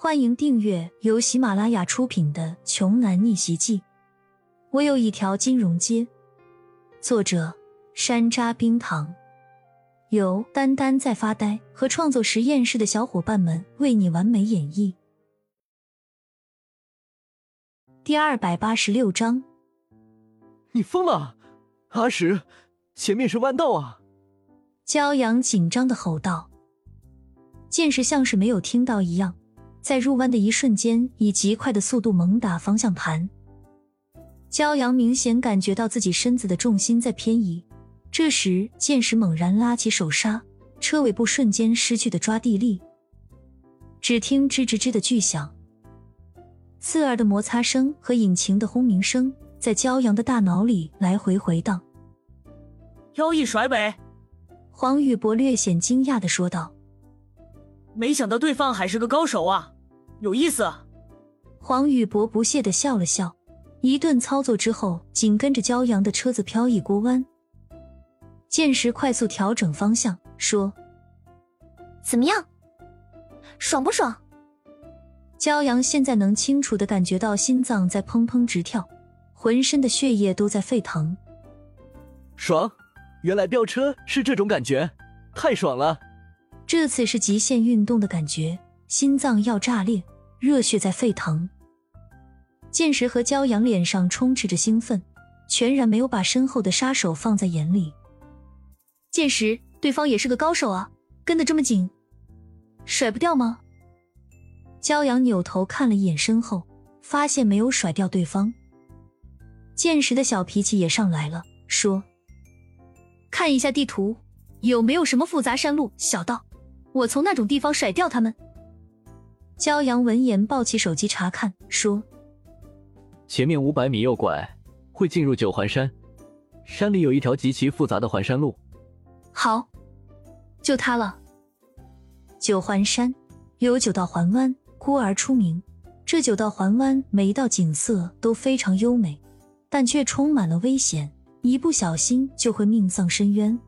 欢迎订阅由喜马拉雅出品的《穷男逆袭记》。我有一条金融街。作者：山楂冰糖，由丹丹在发呆和创作实验室的小伙伴们为你完美演绎。第二百八十六章。你疯了，阿石，前面是弯道啊！骄阳紧张的吼道。剑士像是没有听到一样。在入弯的一瞬间，以极快的速度猛打方向盘。骄阳明显感觉到自己身子的重心在偏移，这时剑矢猛然拉起手刹，车尾部瞬间失去的抓地力。只听吱吱吱的巨响，刺耳的摩擦声和引擎的轰鸣声在骄阳的大脑里来回回荡。腰一甩尾，黄宇博略显惊讶的说道：“没想到对方还是个高手啊！”有意思，黄宇博不屑的笑了笑，一顿操作之后，紧跟着骄阳的车子飘一锅弯。剑石快速调整方向，说：“怎么样，爽不爽？”骄阳现在能清楚的感觉到心脏在砰砰直跳，浑身的血液都在沸腾。爽，原来飙车是这种感觉，太爽了！这次是极限运动的感觉。心脏要炸裂，热血在沸腾。剑石和骄阳脸上充斥着兴奋，全然没有把身后的杀手放在眼里。剑石，对方也是个高手啊，跟得这么紧，甩不掉吗？骄阳扭头看了一眼身后，发现没有甩掉对方。剑石的小脾气也上来了，说：“看一下地图，有没有什么复杂山路、小道？我从那种地方甩掉他们。”骄阳闻言，抱起手机查看，说：“前面五百米右拐，会进入九环山。山里有一条极其复杂的环山路。好，就它了。九环山有九道环湾，孤而出名。这九道环湾每一道景色都非常优美，但却充满了危险，一不小心就会命丧深渊。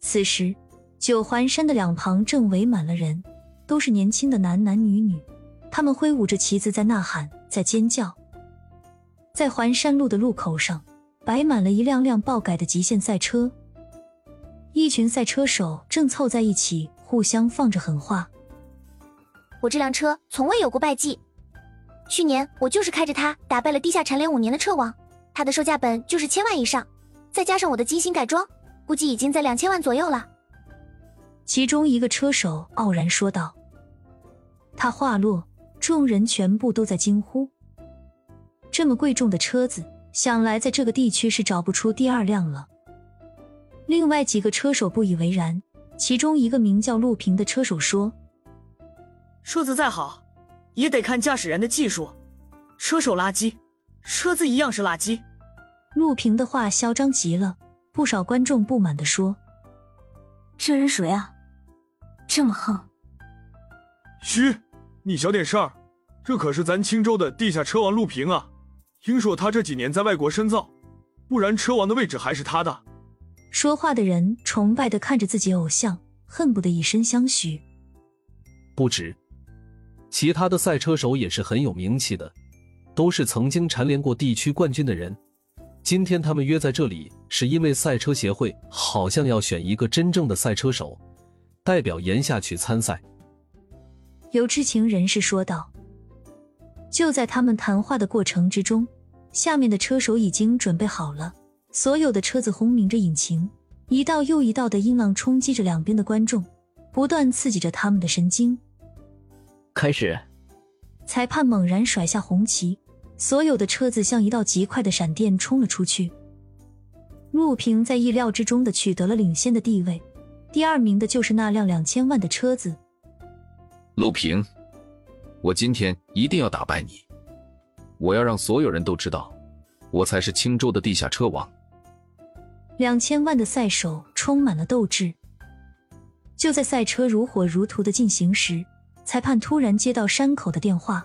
此时，九环山的两旁正围满了人。”都是年轻的男男女女，他们挥舞着旗子在呐喊，在尖叫。在环山路的路口上，摆满了一辆辆爆改的极限赛车，一群赛车手正凑在一起，互相放着狠话：“我这辆车从未有过败绩，去年我就是开着它打败了地下蝉联五年的车王，它的售价本就是千万以上，再加上我的精心改装，估计已经在两千万左右了。”其中一个车手傲然说道。他话落，众人全部都在惊呼：“这么贵重的车子，想来在这个地区是找不出第二辆了。”另外几个车手不以为然，其中一个名叫陆平的车手说：“车子再好，也得看驾驶人的技术。车手垃圾，车子一样是垃圾。”陆平的话嚣张极了，不少观众不满地说：“这人谁啊？这么横！”嘘。你小点声儿，这可是咱青州的地下车王陆平啊！听说他这几年在外国深造，不然车王的位置还是他的。说话的人崇拜的看着自己偶像，恨不得以身相许。不止，其他的赛车手也是很有名气的，都是曾经蝉联过地区冠军的人。今天他们约在这里，是因为赛车协会好像要选一个真正的赛车手，代表炎夏去参赛。有知情人士说道：“就在他们谈话的过程之中，下面的车手已经准备好了，所有的车子轰鸣着引擎，一道又一道的音浪冲击着两边的观众，不断刺激着他们的神经。”开始，裁判猛然甩下红旗，所有的车子像一道极快的闪电冲了出去。陆平在意料之中的取得了领先的地位，第二名的就是那辆两千万的车子。陆平，我今天一定要打败你！我要让所有人都知道，我才是青州的地下车王。两千万的赛手充满了斗志。就在赛车如火如荼的进行时，裁判突然接到山口的电话：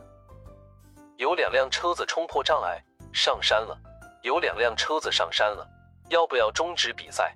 有两辆车子冲破障碍上山了，有两辆车子上山了，要不要终止比赛？